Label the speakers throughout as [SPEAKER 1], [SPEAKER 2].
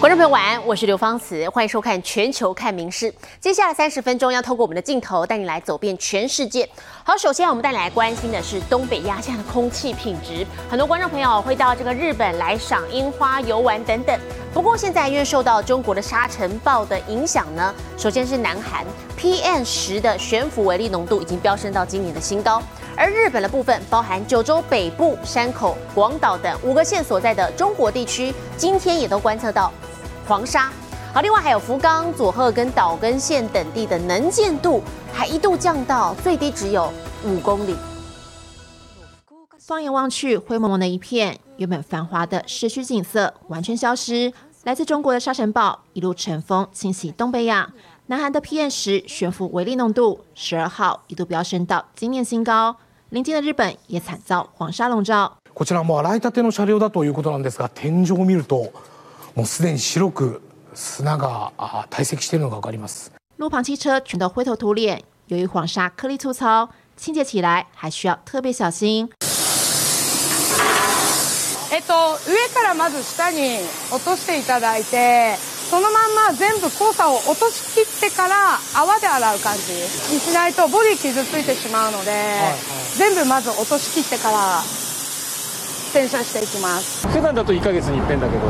[SPEAKER 1] 观众朋友晚安，我是刘芳慈，欢迎收看《全球看名事》。接下来三十分钟要透过我们的镜头带你来走遍全世界。好，首先我们带你来关心的是东北亚现在的空气品质。很多观众朋友会到这个日本来赏樱花、游玩等等。不过现在因为受到中国的沙尘暴的影响呢，首先是南韩 PM 十的悬浮微粒浓度已经飙升到今年的新高。而日本的部分，包含九州北部、山口、广岛等五个县所在的中国地区，今天也都观测到黄沙。好，另外还有福冈、佐贺跟岛根县等地的能见度，还一度降到最低只有五公里。
[SPEAKER 2] 放眼望去，灰蒙蒙的一片，原本繁华的市区景色完全消失。来自中国的沙尘暴一路乘风侵袭东北亚，南韩的 PM 十悬浮微粒浓度十二号一度飙升到今年新高。邻近的日本也惨遭黄沙笼罩。
[SPEAKER 3] こちらも洗いたての車両だということなんですが、天井を見るともうすでに白く砂が堆積しているのがわかります。
[SPEAKER 2] 路旁汽车全都灰头土脸，由于黄沙颗粒粗糙，清洁起来还需要特别小心。
[SPEAKER 4] えっと上からまず下に落としていただいて。 そのまんま全部黄砂を落としきってから泡で洗う感じにしないとボディ傷ついてしまうので、はいはい、全部まず落としきってから洗車していきます。
[SPEAKER 5] 普段だと1ヶ月に一遍だけど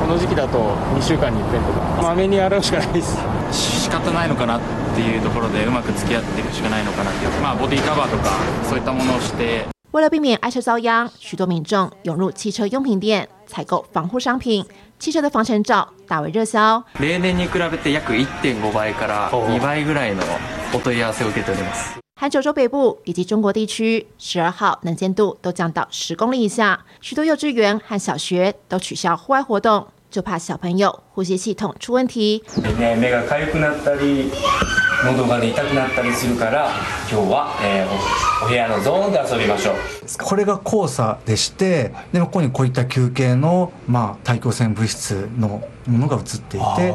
[SPEAKER 5] この時期だと2週間に一遍とか。まめに洗うしかないです。
[SPEAKER 6] 仕方ないのかなっていうところでうまく付き合っていくしかないのかなっていう。まあボディカバーとかそういったものをして。
[SPEAKER 2] 为了避免爱车遭殃，许多民众涌入汽车用品店采购防护商品。汽车的防尘罩大为热销。
[SPEAKER 6] 例年に比べて約1.5倍から2倍ぐらいのお問い合わせを受けております。
[SPEAKER 2] 含九州北部以及中国地区，十二号能见度都降到十公里以下，许多幼稚园和小学都取消户外活动， 就怕小朋友呼吸系统出问题。
[SPEAKER 7] 目が痒くなったり。喉が痛くなったりするから今日は、えー、お部屋のゾーンで遊びましょう
[SPEAKER 8] これが黄砂でしてでここにこういった球形の、まあ、大気汚染物質のものが映っていて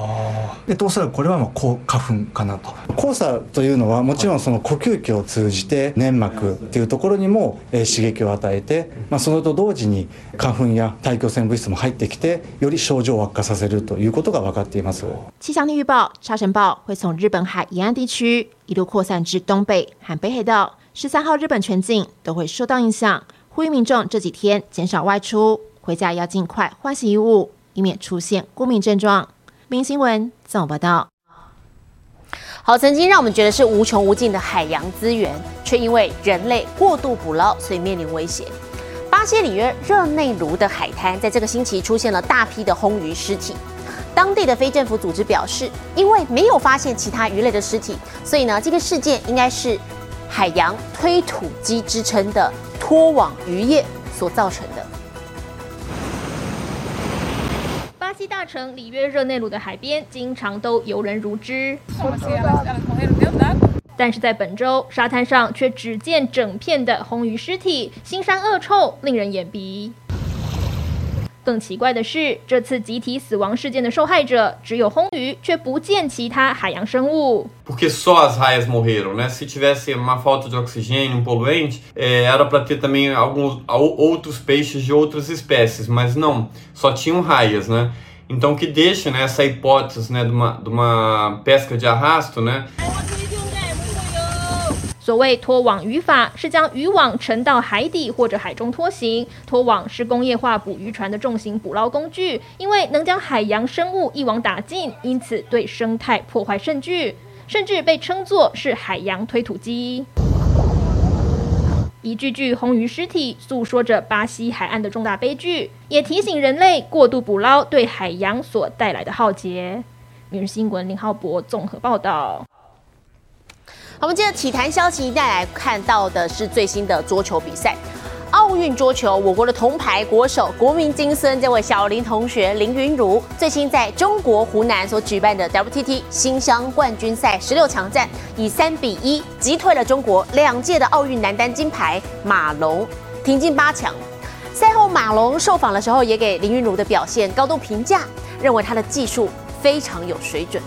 [SPEAKER 8] でおそらくこれはもう花粉かなと。黄砂というのはもちろんその呼吸器を通じて粘膜っていうところにも、えー、刺激を与えて、まあ、それと同時に花粉や大気汚染物質も入ってきてより症状を悪化させるということが分かっています。
[SPEAKER 2] 气象预报沙尘暴会从日本海沿岸地区一路扩散至东北和北海道。十三号日本全境都会受到影响呼吁民众这几天减少外出回家要尽快换洗衣物以免出现过敏症状。明新闻怎么报道？
[SPEAKER 1] 好，曾经让我们觉得是无穷无尽的海洋资源，却因为人类过度捕捞，所以面临威胁。巴西里约热内卢的海滩，在这个星期出现了大批的红鱼尸体。当地的非政府组织表示，因为没有发现其他鱼类的尸体，所以呢，这个事件应该是海洋推土机之称的拖网渔业所造成的。
[SPEAKER 9] 城里约热内卢的海边经常都游人如织，但是在本周沙滩上却只见整片的红鱼尸体，腥膻恶臭，令人眼鼻。更奇怪的是，这次集体死亡事件的受害者只有红鱼，却不见其他海洋生物。
[SPEAKER 10] Porque só as raias morreram, né? Se tivesse uma falta de oxigênio, um poluente, era para ter também alguns outros peixes de outras espécies, mas não, só tinham raias, né?
[SPEAKER 9] 所谓拖网渔法，是将渔网沉到海底或者海中拖行。拖网是工业化捕鱼船的重型捕捞工具，因为能将海洋生物一网打尽，因此对生态破坏甚巨，甚至被称作是海洋推土机。一具具红鱼尸体，诉说着巴西海岸的重大悲剧，也提醒人类过度捕捞对海洋所带来的浩劫。每日新闻林浩博综合报道。
[SPEAKER 1] 我们接着体坛消息，带来看到的是最新的桌球比赛。奥运桌球，我国的铜牌国手国民金孙这位小林同学林云如，最新在中国湖南所举办的 WTT 新乡冠军赛十六强战，以三比一击退了中国两届的奥运男单金牌马龙，挺进八强。赛后马龙受访的时候，也给林云如的表现高度评价，认为他的技术非常有水准。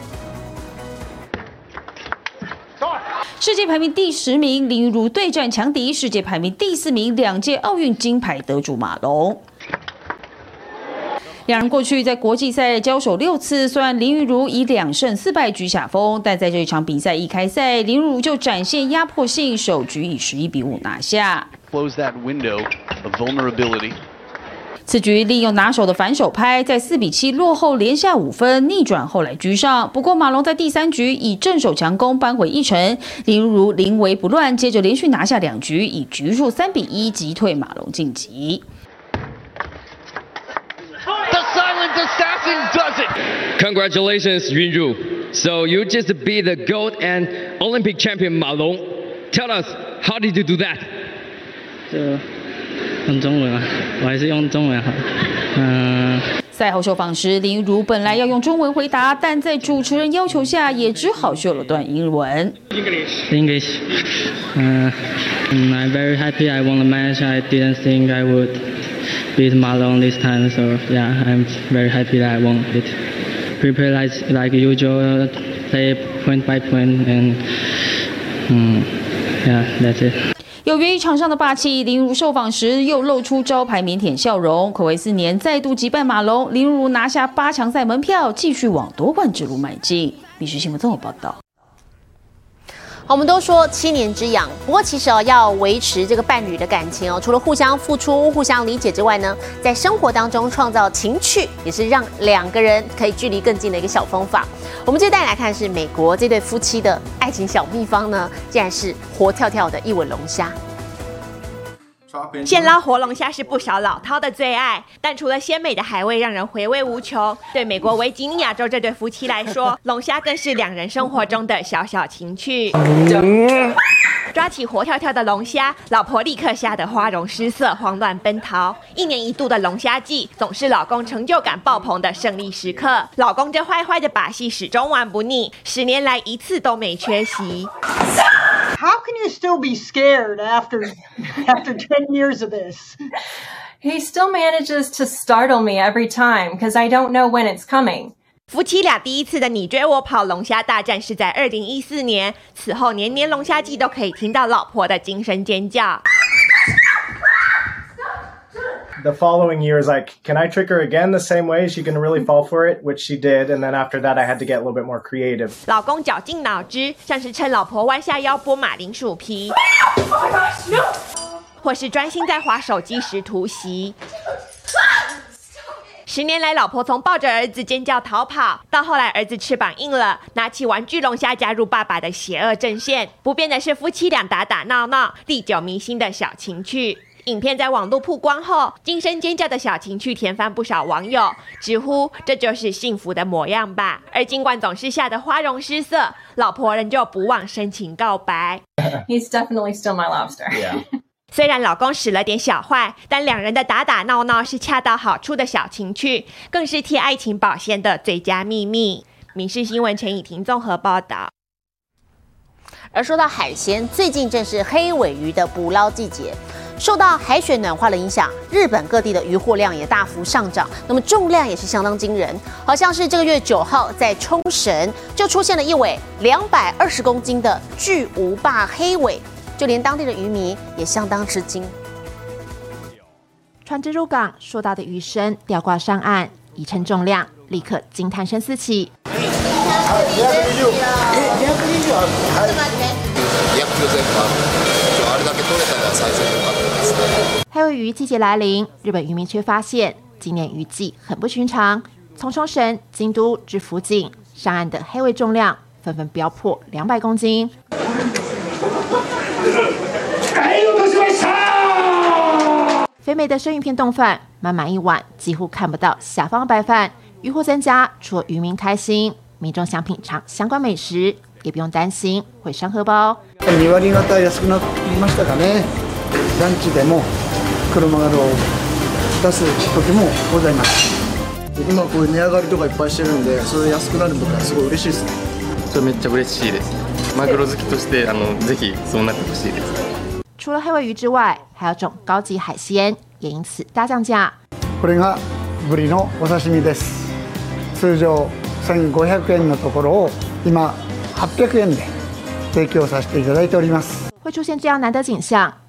[SPEAKER 11] 世界排名第十名林云如对战强敌，世界排名第四名两届奥运金牌得主马龙。两人过去在国际赛交手六次，虽然林昀儒以两胜四败居下风，但在这一场比赛一开赛，林昀儒就展现压迫性，首局以十一比五拿下。
[SPEAKER 12] Close that window of vulnerability.
[SPEAKER 11] 此局利用拿手的反手拍，在四比七落后连下五分，逆转后来居上。不过马龙在第三局以正手强攻扳回一城，林如临危不乱，接着连续拿下两局，以局数三比一击退马龙晋级。
[SPEAKER 13] The silent assassin does it. Congratulations, Yunju. So you just beat the gold and Olympic champion Ma Long. Tell us, how did you do that?
[SPEAKER 14] 用中文啊，我还是用中文好。嗯。
[SPEAKER 11] 赛后受访时，林如本来要用中文回答，但在主持人要求下，也只好秀了段英文。
[SPEAKER 14] English. English. 嗯、uh,，I'm very happy I won the match. I didn't think I would beat Malone this time, so yeah, I'm very happy that I won it. Prepare like like usual, play point by point, and um, yeah, that's it.
[SPEAKER 11] 有源于场上的霸气，林如受访时又露出招牌腼腆笑容。可谓四年再度击败马龙，林如拿下八强赛门票，继续往夺冠之路迈进。必须新闻综合报道。
[SPEAKER 1] 我们都说七年之痒，不过其实哦，要维持这个伴侣的感情哦，除了互相付出、互相理解之外呢，在生活当中创造情趣，也是让两个人可以距离更近的一个小方法。我们接着带来看是美国这对夫妻的爱情小秘方呢，竟然是活跳跳的一吻龙虾。
[SPEAKER 15] 现捞活龙虾是不少老饕的最爱，但除了鲜美的海味让人回味无穷，对美国维吉尼亚州这对夫妻来说，龙虾更是两人生活中的小小情趣。抓起活跳跳的龙虾，老婆立刻吓得花容失色，慌乱奔逃。一年一度的龙虾季，总是老公成就感爆棚的胜利时刻。老公这坏坏的把戏始终玩不腻，十年来一次都没缺席。
[SPEAKER 16] how can you still be scared after after 10 years of this?
[SPEAKER 17] He still manages to startle me every time because I don't know when it's coming.
[SPEAKER 15] 夫妻俩第一次的你追我跑龙虾大战是在二零一四年，此后年年龙虾季都可以听到老婆的惊声尖叫。
[SPEAKER 18] The following year is like, can I trick her again the same way? Is she going to really fall for it? Which she did. And then after that, I had to get a little bit more creative.
[SPEAKER 15] 老公绞尽脑汁，像是趁老婆弯下腰剥马铃薯皮，或是专心在划手机时突袭。十年来，老婆从抱着儿子尖叫逃跑，到后来儿子翅膀硬了，拿起玩具龙虾加入爸爸的邪恶阵线。不变的是夫妻俩打打闹闹、历久弥新的小情趣。影片在网络曝光后，惊声尖叫的小情趣填翻不少网友，直呼这就是幸福的模样吧。而尽管总是吓得花容失色，老婆仍旧不忘深情告白。
[SPEAKER 17] He's definitely still my lobster.
[SPEAKER 18] Yeah.
[SPEAKER 15] 虽然老公使了点小坏，但两人的打打闹闹是恰到好处的小情趣，更是替爱情保鲜的最佳秘密。民事新闻陈以婷综合报道。
[SPEAKER 1] 而说到海鲜，最近正是黑尾鱼的捕捞季节。受到海水暖化的影响，日本各地的渔获量也大幅上涨，那么重量也是相当惊人。好像是这个月九号在冲绳就出现了一尾两百二十公斤的巨无霸黑尾，就连当地的渔民也相当吃惊。
[SPEAKER 2] 船只入港，硕大的鱼身吊挂上岸，一称重量，立刻惊叹声四起。黑尾鱼季节来临，日本渔民却发现今年渔季很不寻常。从冲绳、京都至福井上岸的黑尾重量纷纷飙破两百公斤。肥美的生鱼片冻饭，满满一碗，几乎看不到下方白饭。渔获增加，除了渔民开心，民众想品尝相关美食，也不用担心会伤荷包。
[SPEAKER 19] 2割方安くなりましたかね。ランチでも車が出す時もございます。今こういう値上がりとかいっぱいしてるんで、それ安くなるのがすごい嬉しいですね。
[SPEAKER 5] それめっちゃ嬉しいです。マグロ好きとしてあのぜひそうなってほしいです。
[SPEAKER 2] 除了黑尾鱼之外，还有种高级海鲜也因此大降价。
[SPEAKER 19] これがブリのお刺身です。通常1500円のところを今800円で提供させていただいております。
[SPEAKER 2] 会出现这样难得景象，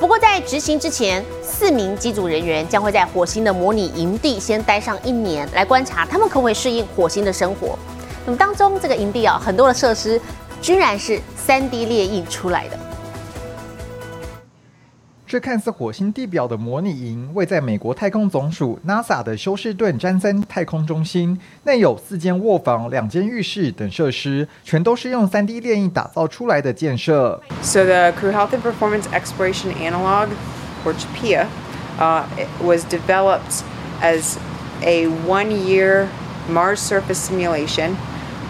[SPEAKER 1] 不过在执行之前，四名机组人员将会在火星的模拟营地先待上一年，来观察他们可不可以适应火星的生活。那么当中这个营地啊，很多的设施居然是 3D 列印出来的。
[SPEAKER 20] 这看似火星地表的模拟营，位在美国太空总署 NASA 的休斯顿詹森太空中心，内有四间卧房、两间浴室等设施，全都是用 3D 列印打造出来的建设。
[SPEAKER 21] So the Crew Health and Performance Exploration Analog, or CHPIA, uh, was developed as a one-year Mars surface simulation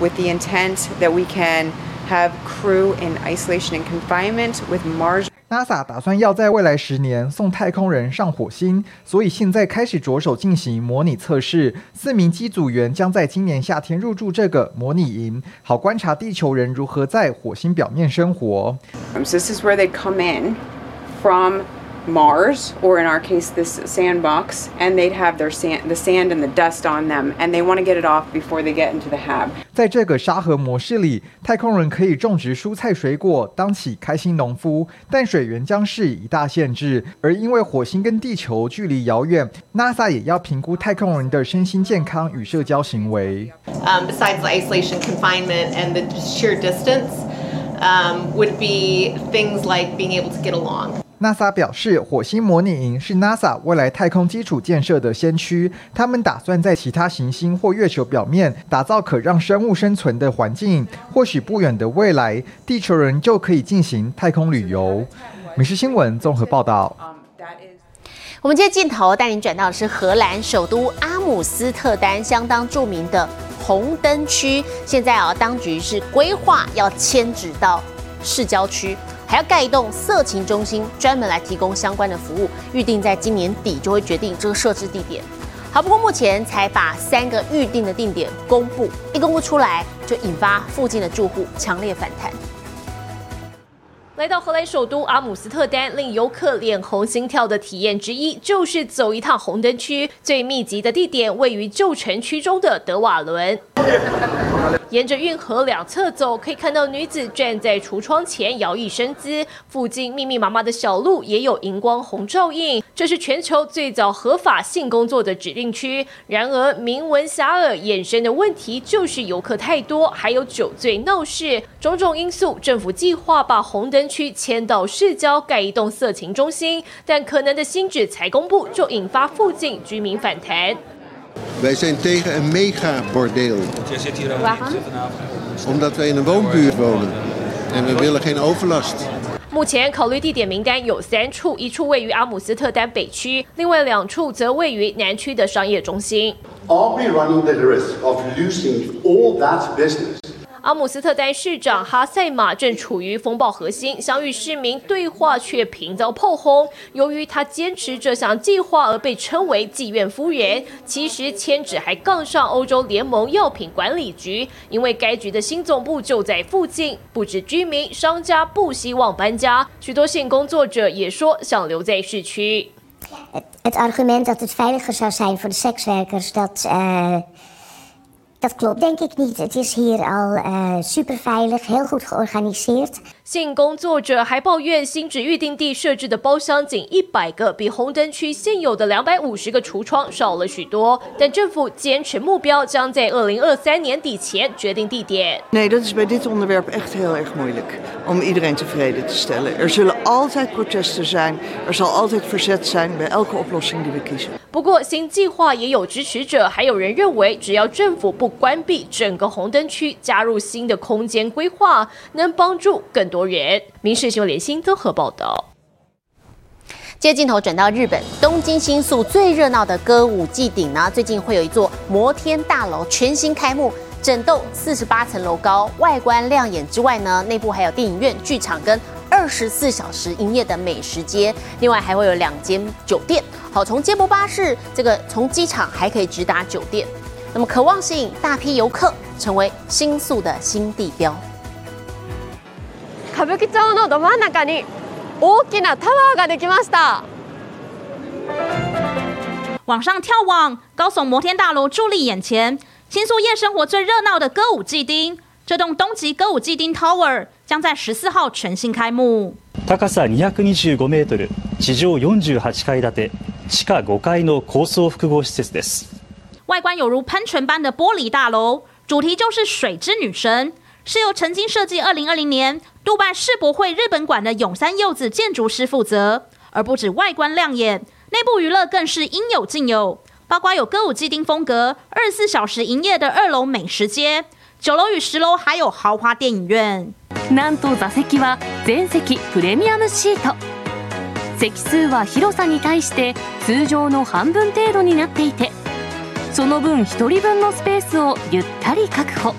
[SPEAKER 21] with the intent that we can have crew in isolation and confinement with Mars
[SPEAKER 20] NASA 打算要在未来十年送太空人上火星，所以现在开始着手进行模拟测试。四名机组员将在今年夏天入住这个模拟营，好观察地球人如何在火星表面生活。
[SPEAKER 21] So this is where they come in from Mars, or in our case, this sandbox, and they'd have their sand, the sand and the dust on them, and they want to get it off before they get into the hab.
[SPEAKER 20] 在这个沙盒模式里，太空人可以种植蔬菜水果，当起开心农夫，但水源将是一大限制。而因为火星跟地球距离遥远，NASA 也要评估太空人的身心健康与社交行为。
[SPEAKER 22] um, besides the isolation, confinement, and the sheer distance, um, would be things like being able to get along.
[SPEAKER 20] NASA 表示，火星模拟营是 NASA 未来太空基础建设的先驱。他们打算在其他行星或月球表面打造可让生物生存的环境。或许不远的未来，地球人就可以进行太空旅游。美食新闻综合报道。
[SPEAKER 1] 我们接着镜头带您转到的是荷兰首都阿姆斯特丹相当著名的红灯区。现在啊，当局是规划要迁址到市郊区，还要盖一栋色情中心，专门来提供相关的服务。预定在今年底就会决定这个设置地点。好，不过目前才把三个预定的定点公布，一公布出来就引发附近的住户强烈反弹。
[SPEAKER 9] 来到荷兰首都阿姆斯特丹，令游客脸红心跳的体验之一，就是走一趟红灯区。最密集的地点位于旧城区中的德瓦伦。沿着运河两侧走，可以看到女子站在橱窗前摇曳身姿。附近密密麻麻的小路也有荧光红照应，这是全球最早合法性工作的指定区。然而，名闻遐迩衍生的问题就是游客太多，还有酒醉闹事，种种因素，政府计划把红灯区迁到市郊盖一栋色情中心，但可能的新址才公布，就引发附近居民反弹。
[SPEAKER 23] Wij zijn tegen een megabordeel. Omdat wij in een woonbuurt wonen. En we willen geen overlast.
[SPEAKER 9] 目前考虑地点名单有三处，一处位于阿姆斯特丹北区，另外两处则位于南区的商业中心。
[SPEAKER 24] Are we running the risk of losing all that business?
[SPEAKER 9] 阿姆斯特丹市长哈塞马正处于风暴核心，想与市民对话却频遭炮轰。由于他坚持这项计划而被称为“妓院夫人”，其实迁址还杠上欧洲联盟药品管理局，因为该局的新总部就在附近。不止居民、商家不希望搬家，许多性工作者也说想留在市区。
[SPEAKER 25] dat klopt denk ik niet. Het is hier al uh, super veilig, heel goed georganiseerd.
[SPEAKER 9] 性工作者还抱怨，新址预定地设置的包厢仅一百个，比红灯区现有的两百五十个橱窗少了许多。但政府坚持目标将在二零二三年底前决定地点。
[SPEAKER 26] Nee, dat is bij dit onderwerp echt heel erg moeilijk om iedereen tevreden te stellen. Er zullen altijd protesten zijn, er zal altijd verzet zijn bij elke oplossing die we kiezen.
[SPEAKER 9] 不过，新计划也有支持者，还有人认为，只要政府不 关闭整个红灯区，加入新的空间规划，能帮助更多人。民事新闻联新综合报道。
[SPEAKER 1] 接镜头转到日本东京新宿最热闹的歌舞伎顶呢，最近会有一座摩天大楼全新开幕，整栋四十八层楼高，外观亮眼之外呢，内部还有电影院、剧场跟。二十四小时营业的美食街，另外还会有两间酒店。好，从接驳巴士这个从机场还可以直达酒店，那么渴望吸引大批游客，成为新宿的新地标。
[SPEAKER 27] 歌舞伎町のど真ん中に大きなタワーができました。
[SPEAKER 28] 往上眺望，高耸摩天大楼伫立眼前。新宿夜生活最热闹的歌舞伎町，这栋东极歌舞伎町 Tower 将在十四号全新开幕。
[SPEAKER 29] 高さ225メートル、地上48階建て、地下5階の高層複合施設です。
[SPEAKER 28] 外观有如喷泉般的玻璃大楼，主题就是水之女神，是由曾经设计2020年杜拜世博会日本馆的永山柚子建筑师负责。而不止外观亮眼，内部娱乐更是应有尽有，包括有歌舞伎町风格、二十四小时营业的二楼美食街，九楼与十楼还有豪华电影院。
[SPEAKER 30] なんと座席は全席プレミアムシート席数は広さに対して通常の半分程度になっていて その分1人分のスペースをゆったり確保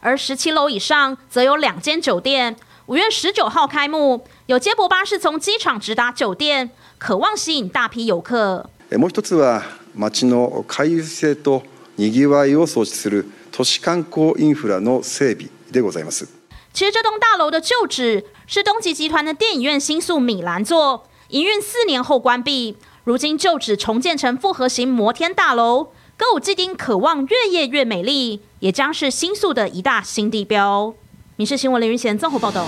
[SPEAKER 28] 而十七楼以上则有两间酒店，五月十九号开幕，有接驳巴士从机场直达酒店，渴望吸引大批游客。
[SPEAKER 31] もう一つは街の回遊性とにぎわいを創出する都市観光インフラの整備でございます。
[SPEAKER 28] 其实这栋大楼的旧址是东极集团的电影院新宿米兰座，营运四年后关闭， 如今旧址重建成复合型摩天大楼。歌舞伎町渴望越夜越美丽，也将是新宿的一大新地标。民事新闻林云贤综合报道。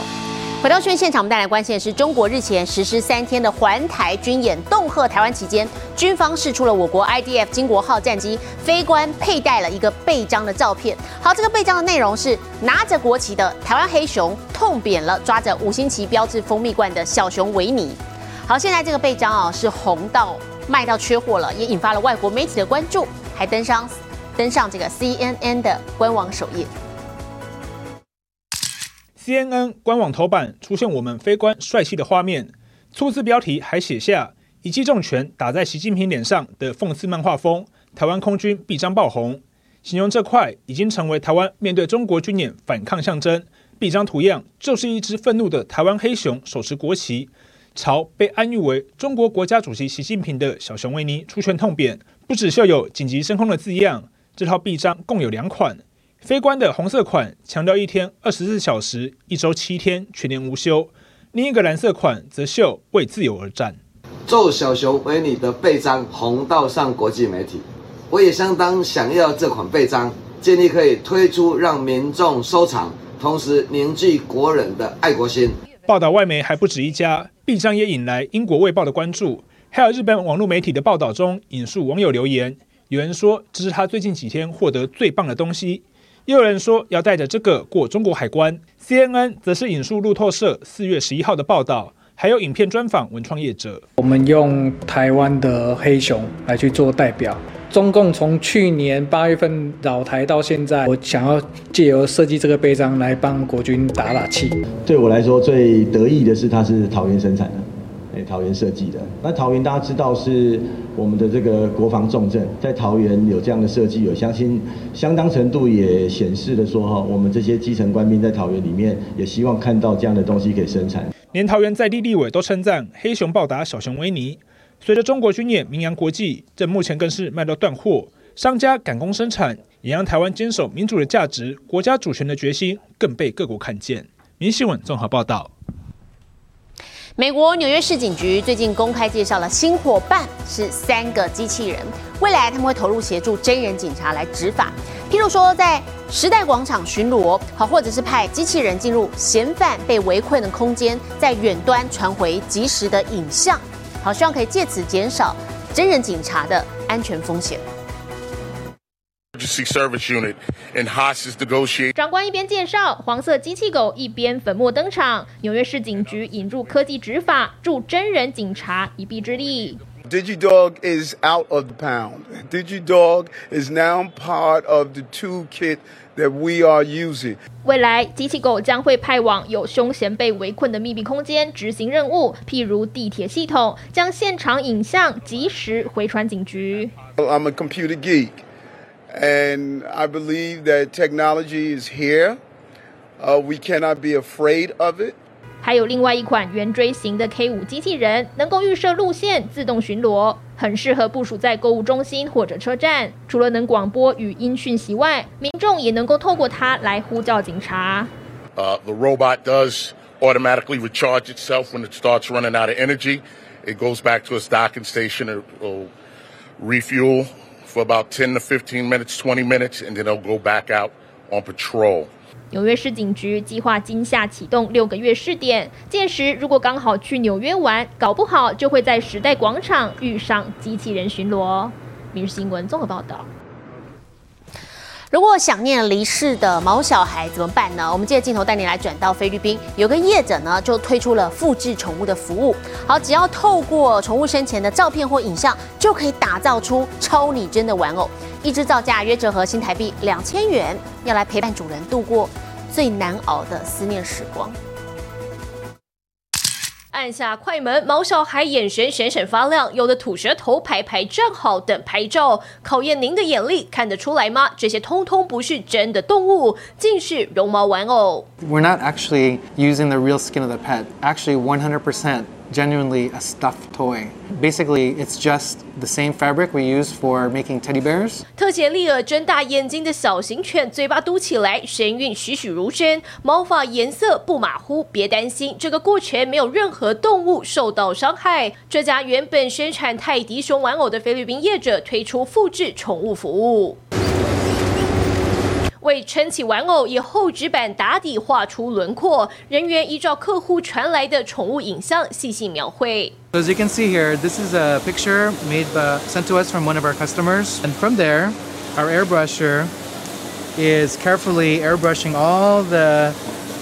[SPEAKER 1] 回到讯现场，我们带来关键是中国日前实施三天的环台军演，恫吓台湾期间，军方释出了我国 IDF 金国号战机飞官佩戴了一个背章的照片。好，这个背章的内容是拿着国旗的台湾黑熊痛扁了抓着五星旗标志蜂蜜罐的小熊维尼。好，现在这个背章啊是红到卖到缺货了，也引发了外国媒体的关注，还登上登上这个 CNN 的官网首页。
[SPEAKER 32] CNN 官网头版出现我们飞官帅气的画面，粗字标题还写下“一记重拳打在习近平脸上”的讽刺漫画风，台湾空军臂章爆红，形容这块已经成为台湾面对中国军演反抗象征。臂章图样就是一只愤怒的台湾黑熊手持国旗，朝被安誉为中国国家主席习近平的小熊维尼出拳痛扁，不只绣有紧急升空的字样，这套臂章共有两款。非官的红色款强调一天二十四小时、一周七天全年无休，另一个蓝色款则绣为自由而战。
[SPEAKER 33] 奏小熊维尼的臂章红到上国际媒体，我也相当想要这款臂章，建议可以推出让民众收藏，同时凝聚国人的爱国心。
[SPEAKER 32] 报道外媒还不止一家，必将也引来英国卫报的关注，还有日本网络媒体的报道中引述网友留言，有人说这是他最近几天获得最棒的东西。又有人说要带着这个过中国海关。CNN 则是引述路透社四月十一号的报道，还有影片专访文创业者。
[SPEAKER 34] 我们用台湾的黑熊来去做代表。中共从去年八月份扰台到现在，我想要借由设计这个徽章来帮国军打打气。
[SPEAKER 35] 对我来说最得意的是它是桃园生产的。哎，桃园设计的。那桃园大家知道是我们的这个国防重镇，在桃园有这样的设计，有相信相当程度也显示了说哈，我们这些基层官兵在桃园里面也希望看到这样的东西可以生产。
[SPEAKER 32] 连桃园在地立委都称赞黑熊暴打小熊维尼。随着中国军演名扬国际，这目前更是卖到断货，商家赶工生产，也让台湾坚守民主的价值、国家主权的决心更被各国看见。民新闻综合报道。
[SPEAKER 1] 美国纽约市警局最近公开介绍了新伙伴是三个机器人，未来他们会投入协助真人警察来执法，譬如说在时代广场巡逻，好，或者是派机器人进入嫌犯被围困的空间，在远端传回及时的影像，好，希望可以借此减少真人警察的安全风险。
[SPEAKER 9] 长官一边介绍黄色机器狗，一边粉墨登场。纽约市警局引入科技执法，助真人警察一臂之力。
[SPEAKER 36] DigiDog is out of the pound. DigiDog is now part of the toolkit that we are using.
[SPEAKER 9] 未来，机器狗将会派往有凶嫌被围困的密闭空间执行任务，譬如地铁系统，将现场影像及时回传警局。
[SPEAKER 36] I'm a computer geek. And I believe that technology is here. Uh, we cannot be afraid of it.
[SPEAKER 9] 还有另外一款圆锥形的 K 五机器人，能够预设路线、自动巡逻，很适合部署在购物中心或者车站。除了能广播语音讯息外，民众也能够透过它来呼叫警察。
[SPEAKER 37] Uh, the robot does automatically recharge itself when it starts running out of energy. It goes back to its docking station. It will refuel for about 10 to 15 minutes, 20 minutes, and then it'll go back out on patrol.
[SPEAKER 9] 纽约市警局计划今夏启动六个月试点，届时如果刚好去纽约玩，搞不好就会在时代广场遇上机器人巡逻。《明日新闻》综合报道。
[SPEAKER 1] 如果想念离世的毛小孩怎么办呢？我们借镜头带你来转到菲律宾，有个业者呢就推出了复制宠物的服务。好，只要透过宠物生前的照片或影像，就可以打造出超拟真的玩偶，一只造价约折合新台币两千元，要来陪伴主人度过最难熬的思念时光。
[SPEAKER 9] 按下快门，毛小孩眼神闪闪发亮，有的吐舌头、排排站好等拍照，考验您的眼力，看得出来吗？这些通通不是真的动物，竟是绒毛玩偶。
[SPEAKER 38] We're not actually using the real skin of the pet. Actually, 100% genuinely a stuffed toy. Basically, it's just the same fabric we use for making teddy bears.
[SPEAKER 9] 特写利尔睁大眼睛的小型犬，嘴巴嘟起来，神韵栩栩如生，毛发颜色不马虎。别担心，这个过程没有任何动物受到伤害。这家原本生产泰迪熊玩偶的菲律宾业者推出复制宠物服务。为撑起玩偶，以厚纸板打底画出轮廓，人员依照客户传来的宠物影像细细描绘。
[SPEAKER 39] So as you can see here, this is a picture made by, sent to us from one of our customers. And from there, our airbrusher is carefully airbrushing all the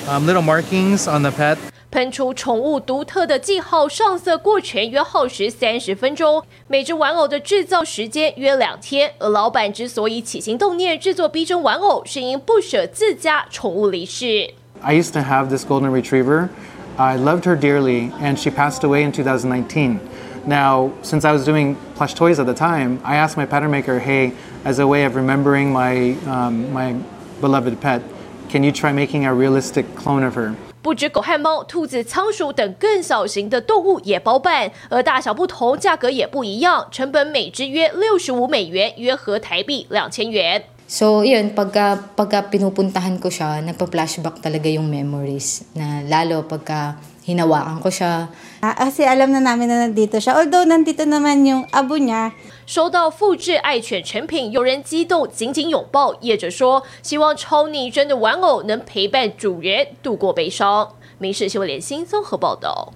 [SPEAKER 39] um, little markings on the pet.
[SPEAKER 9] 喷出宠物独特的记号上色过程约耗时三十分钟，每只玩偶的制造时间约两天。而老板之所以起心动念制作逼真玩偶，是因不舍自家宠物离世。
[SPEAKER 38] I used to have this golden retriever. I loved her dearly, and she passed away in 2019. Now, since I was doing plush toys at the time, I asked my pattern maker, hey, as a way of remembering my, um, my beloved pet, can you try making a realistic clone of her?
[SPEAKER 9] 不止狗和猫、兔子、仓鼠等更小型的动物也包办，而大小不同，价格也不一样，成本每只约六十五美元，约合台币两千元。
[SPEAKER 40] So, yun, pagka, pagka pinupuntahan ko siya, nagpa-flashback talaga yung memories. Na lalo pagka hinawakan ko siya.
[SPEAKER 41] Ah, Kasi alam na namin na nandito siya. Although nandito naman yung abo niya.
[SPEAKER 9] 收到复制爱犬成品，有人激动紧紧拥抱。业者说，希望超拟真的玩偶能陪伴主人度过悲伤。民事新闻联新综合报道。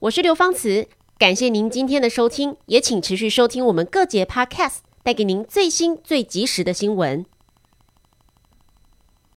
[SPEAKER 1] 我是刘芳慈，感谢您今天的收听，也请持续收听我们各节 Podcast，带给您最新最及时的新闻。